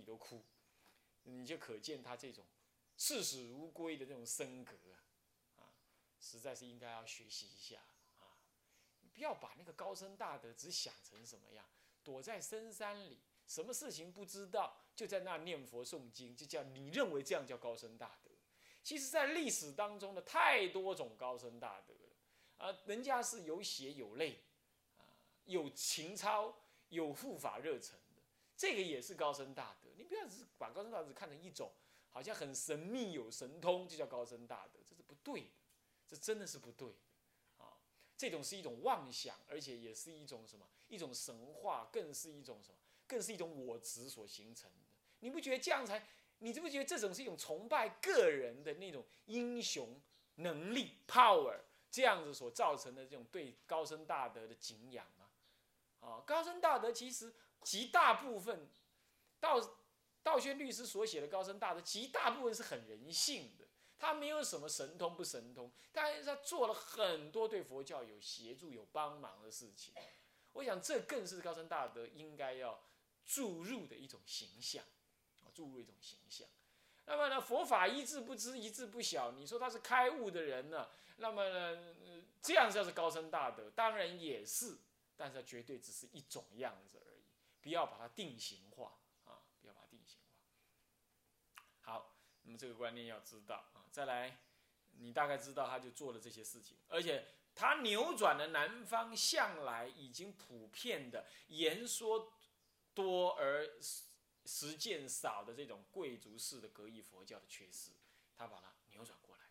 你都哭，你就可见他这种视死如归的这种身格啊，啊，实在是应该要学习一下啊！不要把那个高深大德只想成什么样，躲在深山里，什么事情不知道，就在那念佛诵经，就叫你认为这样叫高深大德。其实，在历史当中的太多种高深大德了啊，人家是有血有泪啊，有情操，有护法热忱的，这个也是高深大德。不要只是把高僧大德看成一种好像很神秘有神通就叫高僧大德，这是不对的，这真的是不对的啊！这种是一种妄想，而且也是一种什么？一种神话，更是一种什么？更是一种我执所形成的。你不觉得这样才？你知不觉得这种是一种崇拜个人的那种英雄能力 power 这样子所造成的这种对高僧大德的敬仰吗？啊，高僧大德其实极大部分到道宣律师所写的高深大德极大部分是很人性的，他没有什么神通不神通，但是他做了很多对佛教有协助有帮忙的事情。我想这更是高深大德应该要注入的一种形象。注入一种形象，那么呢，佛法一字不知，一字不晓。你说他是开悟的人呢？那么呢，这样叫是高深大德，当然也是，但是绝对只是一种样子而已，不要把它定型化啊！不要把它定型化。好，那么这个观念要知道啊。再来，你大概知道他就做了这些事情，而且他扭转了南方向来已经普遍的言说多而。实践少的这种贵族式的格义佛教的缺失，他把它扭转过来。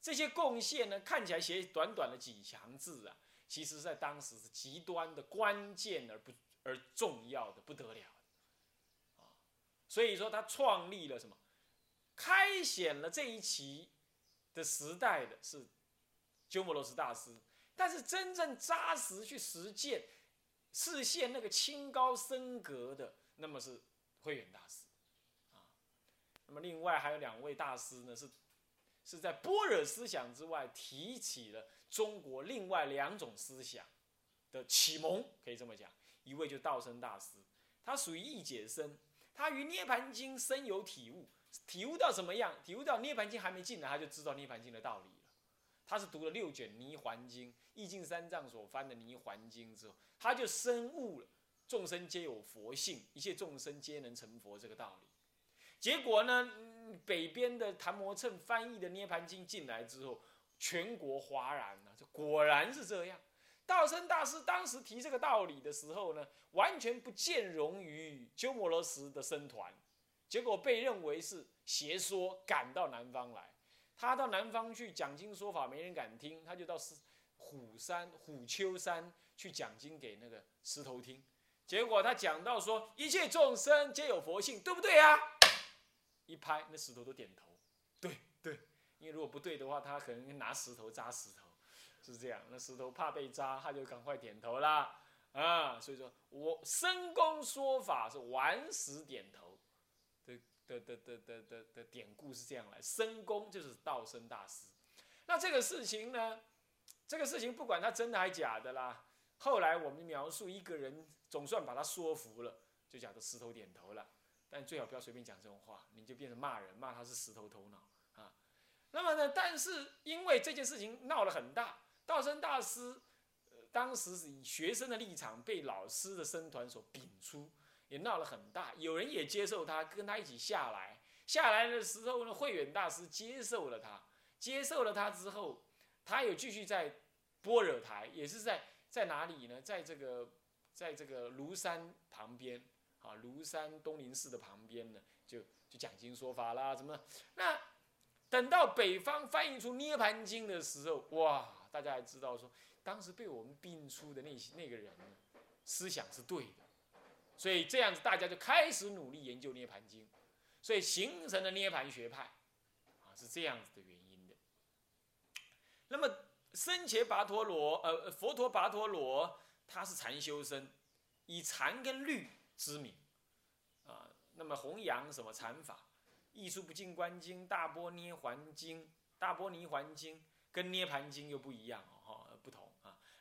这些贡献呢，看起来写短短的几行字啊，其实在当时是极端的关键而不而重要的不得了啊。所以说他创立了什么，开显了这一期的时代的是鸠摩罗什大师，但是真正扎实去实践、实现那个清高升格的，那么是。慧远大师，啊，那么另外还有两位大师呢，是是在般若思想之外提起了中国另外两种思想的启蒙，可以这么讲。一位就道生大师，他属于易解生，他于涅盘经深有体悟，体悟到什么样？体悟到涅盘经还没进来，他就知道涅盘经的道理了。他是读了六卷泥环经，易经三藏所翻的泥环经之后，他就深悟了。众生皆有佛性，一切众生皆能成佛，这个道理。结果呢，北边的谭摩趁翻译的《涅盘经》进来之后，全国哗然啊！这果然是这样。道生大师当时提这个道理的时候呢，完全不见容于鸠摩罗什的僧团，结果被认为是邪说，赶到南方来。他到南方去讲经说法，没人敢听，他就到虎山、虎丘山去讲经给那个石头听。结果他讲到说，一切众生皆有佛性，对不对啊？一拍，那石头都点头，对对。因为如果不对的话，他可能拿石头扎石头，是这样。那石头怕被扎，他就赶快点头啦。啊，所以说我深公说法是顽石点头的的的的的的典故是这样来。深公就是道生大师。那这个事情呢，这个事情不管他真的还假的啦。后来我们描述一个人。总算把他说服了，就讲的石头点头了。但最好不要随便讲这种话，你就变成骂人，骂他是石头头脑啊。那么呢，但是因为这件事情闹了很大，道生大师，当时是以学生的立场被老师的僧团所摒出，也闹了很大。有人也接受他，跟他一起下来。下来的时候呢，慧远大师接受了他，接受了他之后，他有继续在般若台，也是在在哪里呢？在这个。在这个庐山旁边，啊，庐山东林寺的旁边呢，就就讲经说法啦，怎么？那等到北方翻译出《涅盘经》的时候，哇，大家还知道说，当时被我们并出的那些那个人，思想是对的，所以这样子大家就开始努力研究《涅盘经》，所以形成了涅盘学派，啊，是这样子的原因的。那么僧伽跋陀罗，呃，佛陀跋陀罗。他是禅修生，以禅跟律知名，啊，那么弘扬什么禅法？艺术不净观经、大波涅环经、大波尼环经跟涅盘经又不一样哦，哈，不同。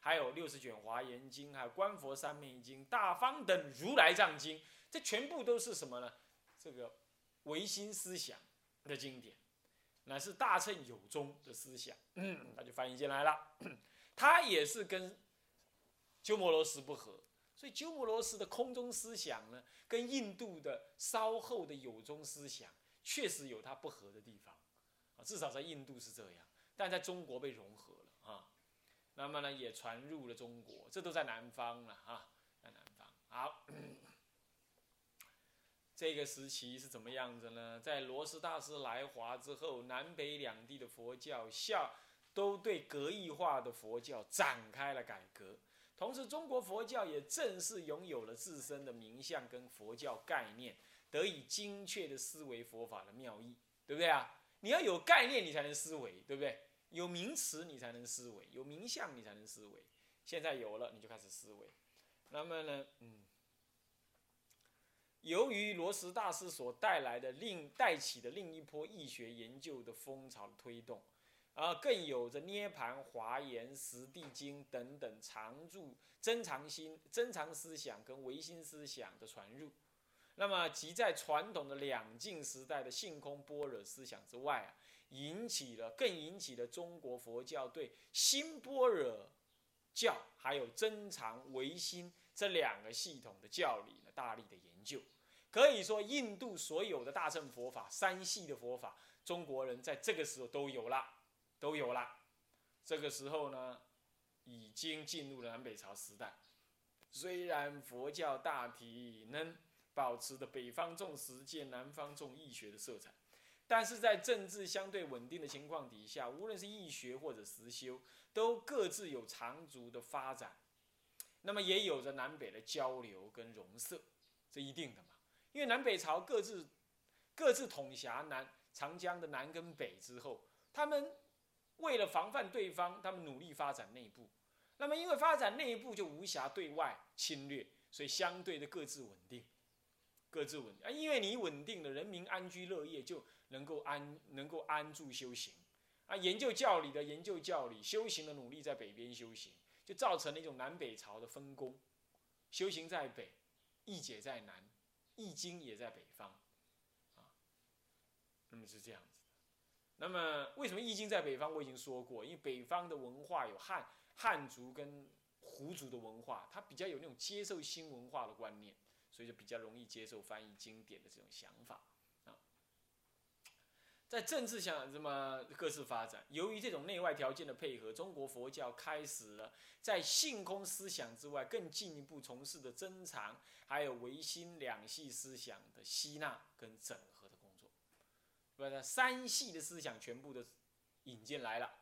还有六十卷华严经，还有观佛三昧经、大方等如来藏经，这全部都是什么呢？这个唯心思想的经典，乃是大乘有宗的思想，他就翻译进来了。他也是跟鸠摩罗什不合，所以鸠摩罗什的空中思想呢，跟印度的稍后的有宗思想确实有它不合的地方啊，至少在印度是这样，但在中国被融合了。那么呢，也传入了中国，这都在南方了啊，在南方。好。这个时期是怎么样子呢？在罗什大师来华之后，南北两地的佛教校都对格义化的佛教展开了改革，同时中国佛教也正式拥有了自身的名相跟佛教概念，得以精确的思维佛法的妙义，对不对啊？你要有概念，你才能思维，对不对？有名词，你才能思维；有名相，你才能思维。现在有了，你就开始思维。那么呢，嗯。由于罗什大师所带来的另带起的另一波易学研究的风潮的推动，啊，更有着涅盘、华严、实地经等等常住珍藏心、珍藏思想跟唯心思想的传入，那么即在传统的两晋时代的性空般若思想之外啊，引起了更引起了中国佛教对新般若教还有珍藏唯心这两个系统的教理呢大力的研究。可以说，印度所有的大乘佛法、三系的佛法，中国人在这个时候都有了，都有了。这个时候呢，已经进入了南北朝时代。虽然佛教大体能保持着北方重实践、南方重义学的色彩，但是在政治相对稳定的情况底下，无论是义学或者实修，都各自有长足的发展。那么也有着南北的交流跟融合，这一定的嘛。因为南北朝各自各自统辖南长江的南跟北之后，他们为了防范对方，他们努力发展内部。那么因为发展内部就无暇对外侵略，所以相对的各自稳定，各自稳啊。因为你稳定了，人民安居乐业就能够安能够安住修行啊。研究教理的研究教理，修行的努力在北边修行，就造成了一种南北朝的分工，修行在北，义解在南。易经也在北方，啊，那么是这样子。那么为什么易经在北方？我已经说过，因为北方的文化有汉汉族跟胡族的文化，它比较有那种接受新文化的观念，所以就比较容易接受翻译经典的这种想法啊。在政治上这么各自发展，由于这种内外条件的配合，中国佛教开始了在性空思想之外，更进一步从事的珍藏，还有唯心两系思想的吸纳跟整合的工作，不是三系的思想全部都引进来了，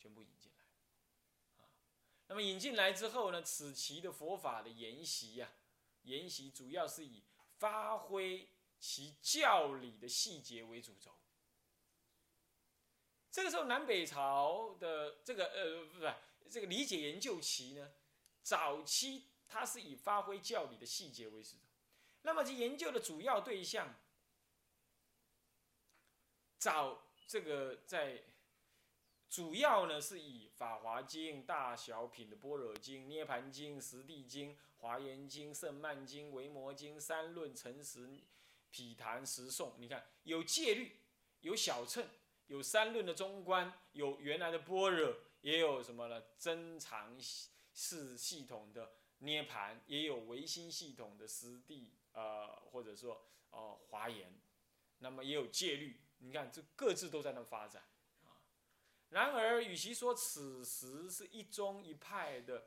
全部引进来，啊，那么引进来之后呢，此期的佛法的研习呀，研习主要是以发挥其教理的细节为主轴。这个时候，南北朝的这个呃，不是这个理解研究期呢，早期它是以发挥教理的细节为主。那么，其研究的主要对象，找这个在主要呢是以《法华经》《大小品的般若经》《涅盘经》《十地经》《华严经》《圣曼经》《维摩经》《三论》《诚实》《毗昙》《十颂》，你看有戒律，有小乘。有三论的中观，有原来的般若，也有什么呢？增长式系统的涅盘，也有唯心系统的实地，呃，或者说哦华严，那么也有戒律。你看，这各自都在那发展啊。然而，与其说此时是一宗一派的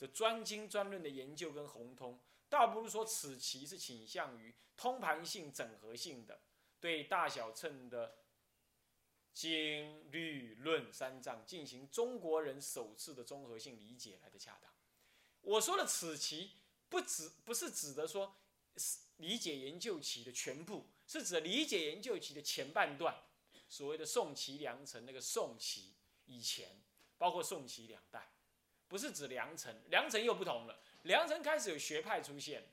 这专经专论的研究跟宏通，倒不如说此期是倾向于通盘性、整合性的对大小乘的。经律论三藏进行中国人首次的综合性理解来的恰当。我说的此期不指不是指的说理解研究期的全部，是指理解研究期的前半段，所谓的宋齐梁陈那个宋齐以前，包括宋齐两代，不是指梁陈，梁陈又不同了，梁陈开始有学派出现，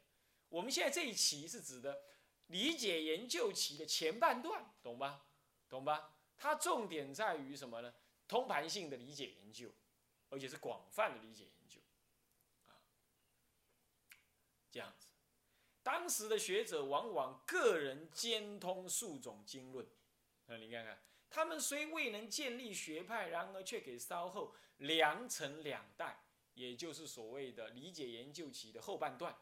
我们现在这一期是指的理解研究期的前半段，懂吧？懂吧？它重点在于什么呢？通盘性的理解研究，而且是广泛的理解研究，啊，这样子。当时的学者往往个人兼通数种经论，啊，你看看，他们虽未能建立学派，然而却给稍后良辰两代，也就是所谓的理解研究期的后半段、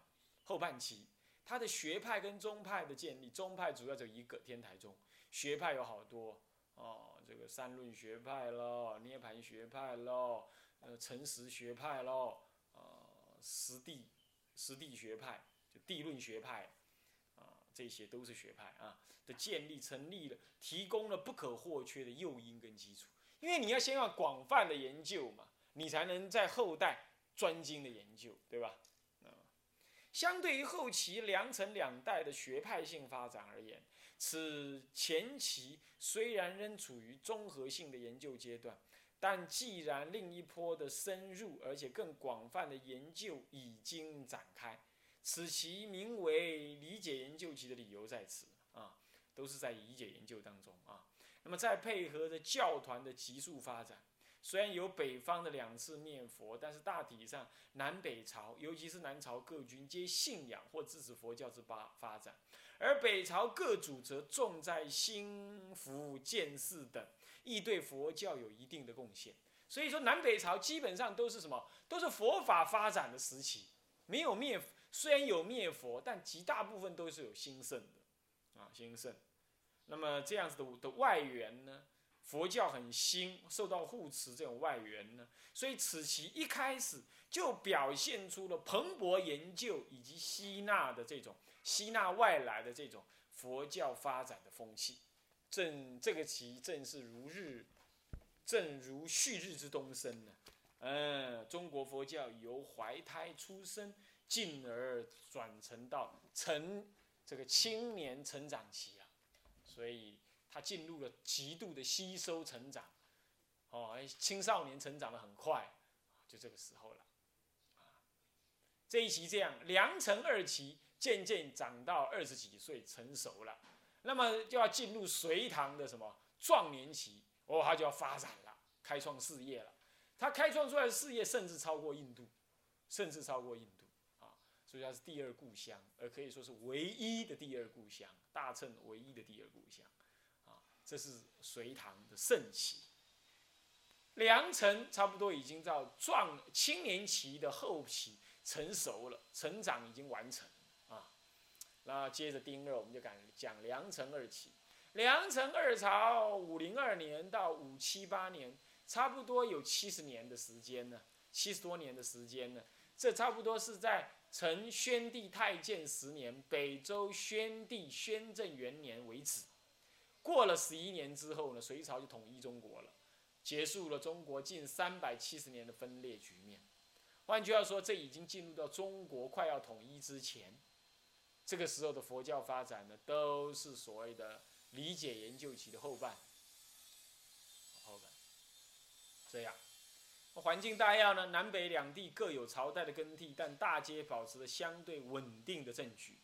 后半期，他的学派跟宗派的建立，宗派主要就一个天台宗，学派有好多哦，这个三论学派喽，涅盘学派喽，呃，诚实学派喽，呃，实地实地学派。就地论学派，啊，这些都是学派啊的建立成立了，提供了不可或缺的诱因跟基础。因为你要先要广泛的研究嘛，你才能在后代专精的研究，对吧？啊，相对于后期良辰两代的学派性发展而言，此前期虽然仍处于综合性的研究阶段，但既然另一波的深入而且更广泛的研究已经展开。此其名为理解研究期的理由在此啊，都是在理解研究当中啊。那么再配合着教团的急速发展，虽然有北方的两次灭佛，但是大体上南北朝，尤其是南朝各军皆信仰或支持佛教之发发展，而北朝各主则重在兴福建寺等，亦对佛教有一定的贡献。所以说南北朝基本上都是什么？都是佛法发展的时期，没有灭。虽然有灭佛，但极大部分都是有兴盛的，啊，兴盛。那么这样子的的外援呢，佛教很兴，受到护持这种外援呢，所以此期一开始就表现出了蓬勃研究以及吸纳的这种吸纳外来的这种佛教发展的风气。正这个期正是如日，正如旭日之东升呢。嗯，中国佛教由怀胎出生。进而转成到成这个青年成长期啊，所以他进入了极度的吸收成长，哦，青少年成长的很快，就这个时候了，这一期这样，良辰二期渐渐长到二十几岁成熟了，那么就要进入隋唐的什么壮年期，哦，他就要发展了，开创事业了，他开创出来的事业甚至超过印度，甚至超过印度。所以它是第二故乡，而可以说是唯一的第二故乡，大乘唯一的第二故乡，啊，这是隋唐的盛期。良辰差不多已经到壮青年期的后期，成熟了，成长已经完成，啊，那接着丁二我们就讲讲良辰二期。良辰二朝五零二年到五七八年，差不多有七十年的时间呢，七十多年的时间呢，这差不多是在。成宣帝太建十年，北周宣帝宣政元年为止。过了十一年之后呢，隋朝就统一中国了，结束了中国近三百七十年的分裂局面。换句话说，这已经进入到中国快要统一之前。这个时候的佛教发展呢，都是所谓的理解研究期的后半。后半，这样。环境大要呢，南北两地各有朝代的更替，但大街保持了相对稳定的政局。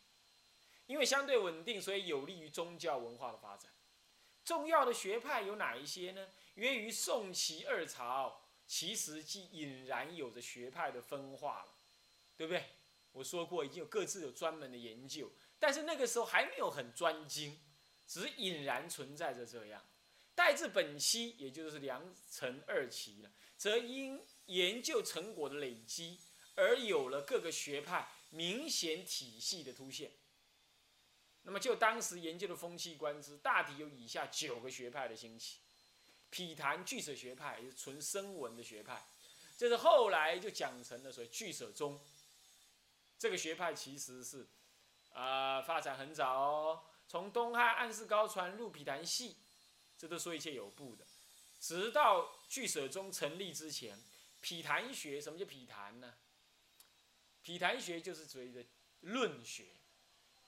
因为相对稳定，所以有利于宗教文化的发展。重要的学派有哪一些呢？源于宋齐二朝，其实即隐然有着学派的分化了，对不对？我说过，已经有各自有专门的研究，但是那个时候还没有很专精，只是隐然存在着这样。待至本期，也就是良辰二期了。则因研究成果的累积，而有了各个学派明显体系的凸现。那么就当时研究的风气观之，大体有以下九个学派的兴起：毗昙俱舍学派，也是纯声闻的学派，这是后来就讲成了所谓俱舍宗。这个学派其实是，啊，发展很早哦，从东汉安世高传入毗昙系，这都说一切有部的。直到俱舍宗成立之前，毗昙学什么叫毗昙呢？毗昙学就是所谓的论学，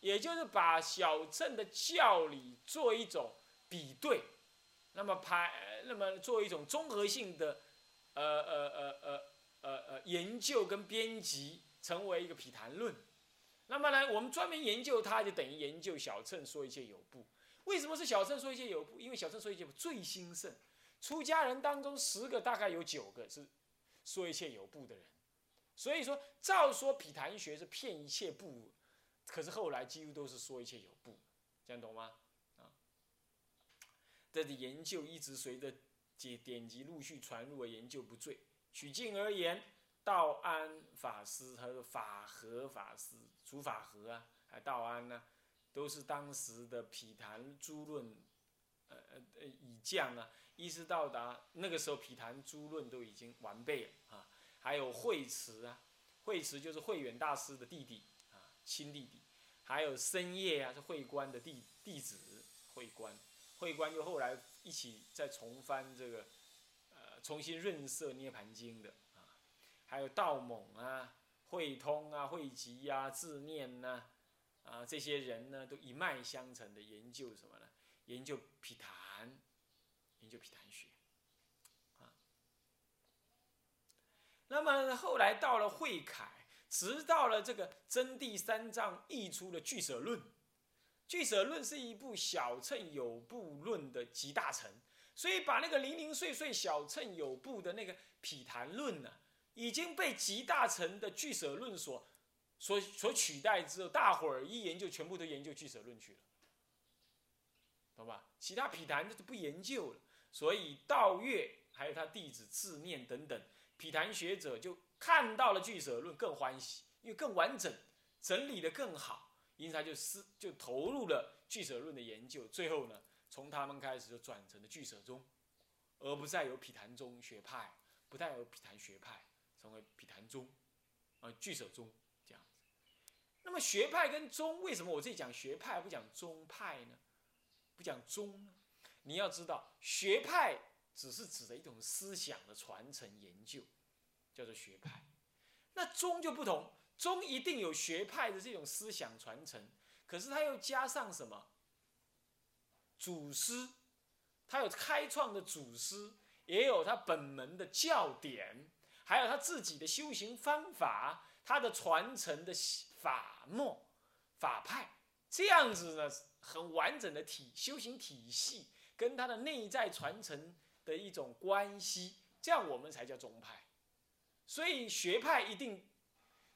也就是把小乘的教理做一种比对，那么排，那么做一种综合性的，呃呃呃呃呃呃研究跟编辑，成为一个毗昙论。那么呢，我们专门研究它，就等于研究小乘说一切有部。为什么是小乘说一切有部？因为小乘说一切有部最兴盛。出家人当中，十个大概有九个是说一切有部的人，所以说照说毗昙学是骗一切部，可是后来几乎都是说一切有部，这样懂吗？啊，这研究一直随着典典籍陆续传入而研究不坠。取经而言，道安法师和法和法师、除法和啊，还道安呢，都是当时的毗昙诸论，呃呃呃，已降啊，一直到达那个时候，毗昙诸论都已经完备了啊。还有慧慈啊，慧慈就是慧远大师的弟弟啊，亲弟弟。还有深夜啊，是慧观的弟弟子，慧观，慧观又后来一起再重翻这个。呃重新润色《涅盘经》的啊，还有道猛啊、慧通啊、慧集啊、自念呐，啊，啊这些人呢都一脉相承的研究什么呢？研究毗昙，研究毗昙学，啊。那么后来到了慧凯，直到了这个真谛三藏译出了《俱舍论》，《俱舍论》是一部小乘有部论的集大成。所以把那个零零碎碎小乘有部的那个毗昙论呢，已经被集大成的俱舍论所所所取代之后，大伙儿一研究，全部都研究俱舍论去了，懂吧？其他毗昙就不研究了。所以道月还有他弟子自念等等毗昙学者就看到了俱舍论更欢喜，因为更完整，整理的更好，因此他就思就投入了俱舍论的研究。最后呢？从他们开始就转成了俱舍宗，而不再有毗昙宗学派，不再有毗昙学派，成为毗昙宗，啊，俱舍宗。那么学派跟宗，为什么我这里讲学派不讲宗派呢？不讲宗呢？你要知道，学派只是指的一种思想的传承研究，叫做学派。那宗就不同，宗一定有学派的这种思想传承，可是它又加上什么？祖师，他有开创的祖师，也有他本门的教典，还有他自己的修行方法，他的传承的法墨法派，这样子呢，很完整的体修行体系，跟它的内在传承的一种关系，这样我们才叫宗派。所以学派一定，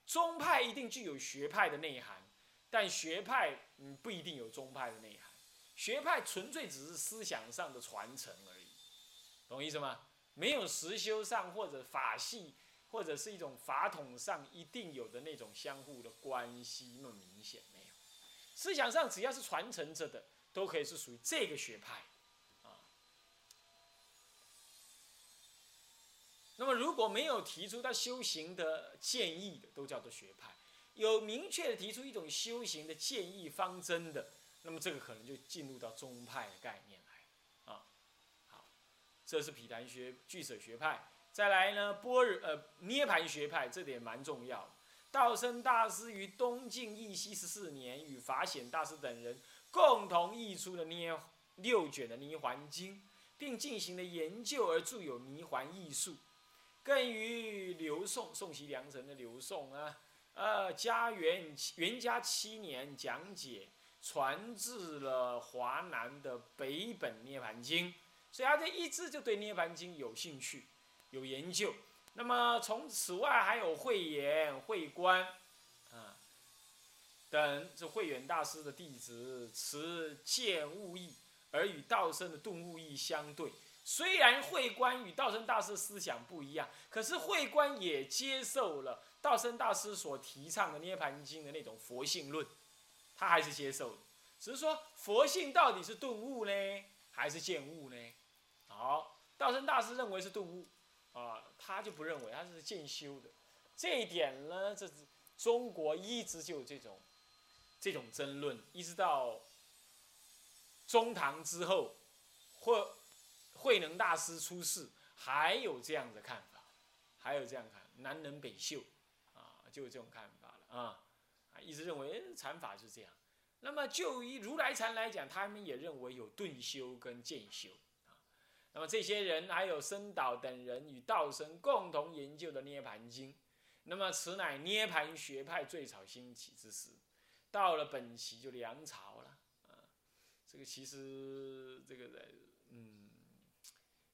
宗派一定具有学派的内涵，但学派嗯不一定有宗派的内涵。学派纯粹只是思想上的传承而已，懂意思吗？没有实修上或者法系或者是一种法统上一定有的那种相互的关系那么明显没有。思想上只要是传承着的，都可以是属于这个学派，啊。那么如果没有提出他修行的建议的，都叫做学派；有明确的提出一种修行的建议方针的。那么这个可能就进入到宗派的概念来，啊，好，这是毗昙学、俱舍学派。再来呢，般若呃涅盘学派，这点蛮重要。道生大师于东晋义熙十四年，与法显大师等人共同译出了涅六卷的《涅环经》，并进行了研究而著有《涅环艺术》，更于刘宋宋齐梁陈的刘宋啊，呃，嘉元元嘉七年讲解。传至了华南的北本《涅盘经》，所以他这一直就对《涅盘经》有兴趣、有研究。那么从此外还有慧眼、慧观，啊，等这慧远大师的弟子持见物意，而与道生的顿悟意相对。虽然慧观与道生大师思想不一样，可是慧观也接受了道生大师所提倡的《涅盘经》的那种佛性论。他还是接受的，只是说佛性到底是顿悟呢，还是见悟呢？好，道生大师认为是顿悟，啊，他就不认为他是渐修的。这一点呢，这是中国一直就有这种这种争论，一直到中唐之后，慧慧能大师出世，还有这样的看法，还有这样看，南能北秀，啊，就有这种看法了啊。一直认为禅法是这样，那么就以如来禅来讲，他们也认为有顿修跟渐修。那么这些人还有僧导等人与道生共同研究的《涅盘经》，那么此乃涅盘学派最早兴起之时。到了本期就梁朝了啊，这个其实这个在嗯，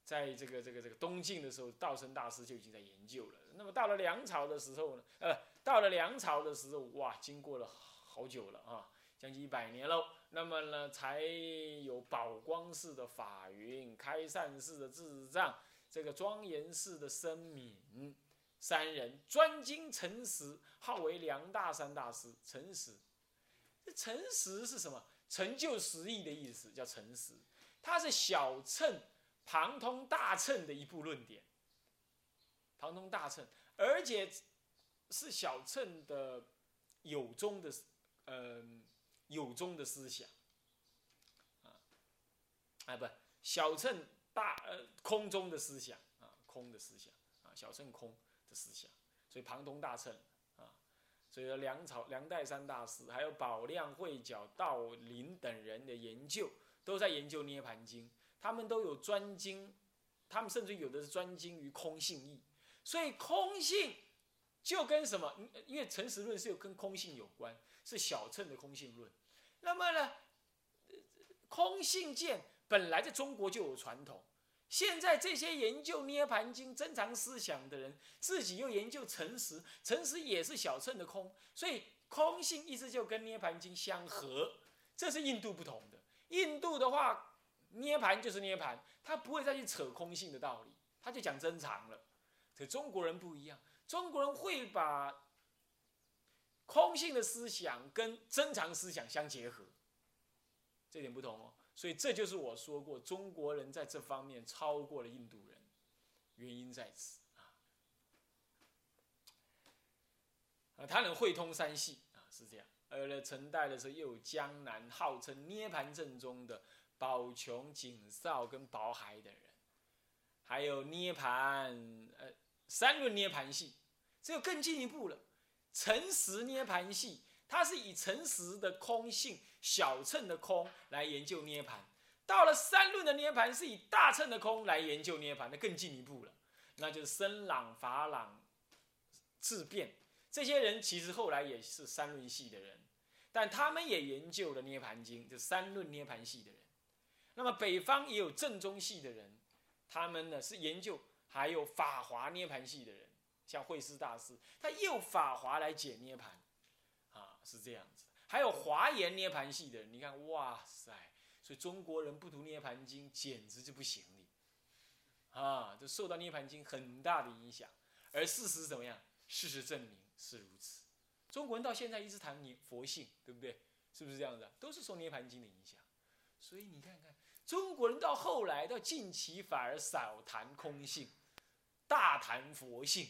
在这个这个这个东晋的时候，道生大师就已经在研究了。那么到了梁朝的时候呢，呃。到了梁朝的时候，哇，经过了好久了啊，将近一百年喽。那么呢，才有宝光寺的法云、开善寺的智障、这个庄严寺的僧敏三人专精诚实，号为梁大三大师。诚实，这诚实是什么？成就实义的意思，叫诚实。它是小乘旁通大乘的一部论点，旁通大乘，而且是小乘的有宗的，嗯，有宗的思想，啊，哎，不，小乘大呃空中的思想啊，空的思想啊，小乘空的思想，所以庞通大乘啊，所以说梁朝梁代三大师，还有宝亮、慧角、道林等人的研究。都在研究《涅盘经》，他们都有专精，他们甚至有的是专精于空性义，所以空性就跟什么？因为诚实论是有跟空性有关，是小乘的空性论。那么呢，空性见本来在中国就有传统，现在这些研究《涅盘经》珍藏思想的人，自己又研究诚实，诚实也是小乘的空，所以空性一直就跟《涅盘经》相合，这是印度不同的。印度的话，涅盘就是涅盘，他不会再去扯空性的道理，他就讲真常了。可中国人不一样，中国人会把空性的思想跟真常思想相结合，这点不同哦。所以这就是我说过，中国人在这方面超过了印度人，原因在此啊。啊，他能会通三系啊，是这样。而呢，陈代的时候又有江南号称涅盘正宗的宝琼、景绍跟宝海等人，还有涅盘呃三论涅盘系，这个更进一步了。诚实涅盘系，它是以诚实的空性、小乘的空来研究涅盘；到了三论的涅盘，是以大乘的空来研究涅盘，那更进一步了。那就是深朗、法朗、自辩。这些人其实后来也是三论系的人，但他们也研究了《涅盘经》，就三论涅盘系的人。那么北方也有正宗系的人，他们呢是研究还有法华涅盘系的人，像慧思大师，他用法华来解涅盘，啊，是这样子。还有华严涅盘系的人，你看，哇塞，所以中国人不读《涅盘经》简直就不行了，啊，就受到《涅盘经》很大的影响。而事实怎么样？事实证明。是如此，中国人到现在一直谈你佛性，对不对？是不是这样子？都是受涅盘经的影响。所以你看看，中国人到后来到近期反而少谈空性，大谈佛性，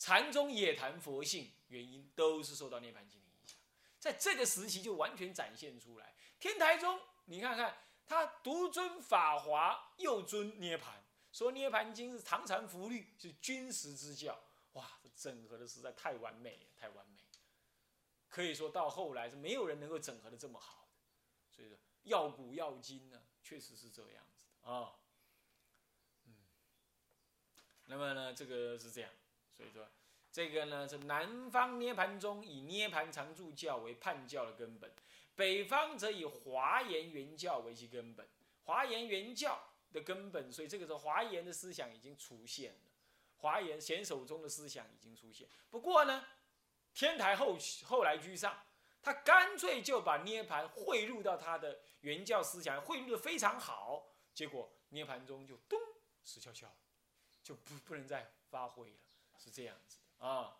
禅宗也谈佛性，原因都是受到涅盘经的影响。在这个时期就完全展现出来。天台宗，你看看他独尊法华，又尊涅盘，说涅盘经是唐禅福律，是君实之教。哇，整合的实在太完美了，太完美，可以说到后来是没有人能够整合的这么好，所以说要古要今呢，确实是这样子的啊。嗯，那么呢，这个是这样，所以说这个呢是南方涅盘宗以涅盘常住教为判教的根本，北方则以华严原教为其根本，华严原教的根本，所以这个时候华严的思想已经出现了。华严显手中的思想已经出现，不过呢，天台后后来居上，他干脆就把涅盘汇入到他的原教思想，汇入的非常好，结果涅盘中就咚死翘翘了，就不不能再发挥了，是这样子的啊。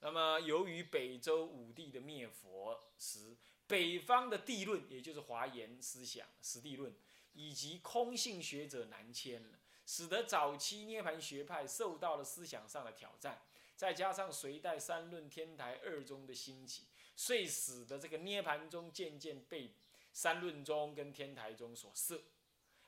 那么由于北周武帝的灭佛时，北方的地论，也就是华严思想、实地论以及空性学者南迁了。使得早期涅盘学派受到了思想上的挑战，再加上隋代三论天台二宗的兴起，遂使得这个涅盘宗渐渐被三论宗跟天台宗所摄。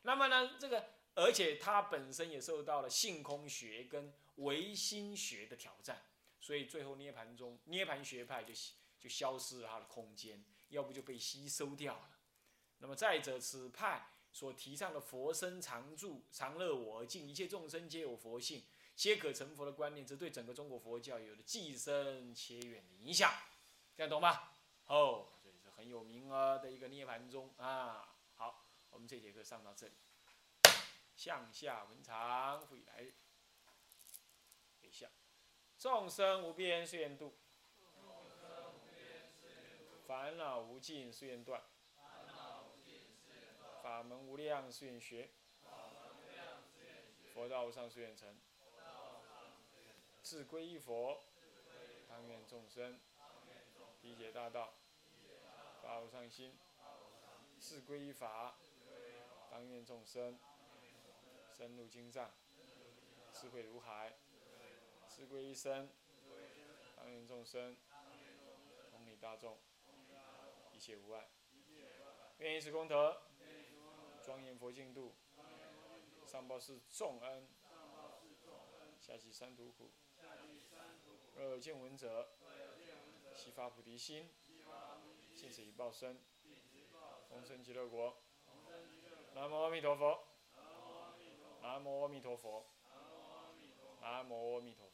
那么呢，这个而且它本身也受到了性空学跟唯心学的挑战，所以最后涅盘中涅盘学派就就消失了它的空间，要不就被吸收掉了。那么再者，此派。所提倡的佛身常住、常乐我净，一切众生皆有佛性，皆可成佛的观念，则对整个中国佛教有了既深且远的影响。这样懂吗？哦，这是很有名啊的一个涅盘宗啊。好，我们这节课上到这里。向下文长，回来回向，众生无边誓愿度。烦恼无尽誓愿断，法门无量誓愿学，佛道无上誓愿成。自归依佛，当愿众生。理解大道，发无上心；自归依法，当愿众生。深入经藏，智慧如海；智慧一生，当愿众生同理大众，一切无碍。愿以此功德，庄严佛净土，上报是众恩，下济三途苦。若有见闻者，悉发菩提心，尽此一报身，同生极乐国。南无阿弥陀佛。南无阿弥陀佛。南无阿弥陀佛。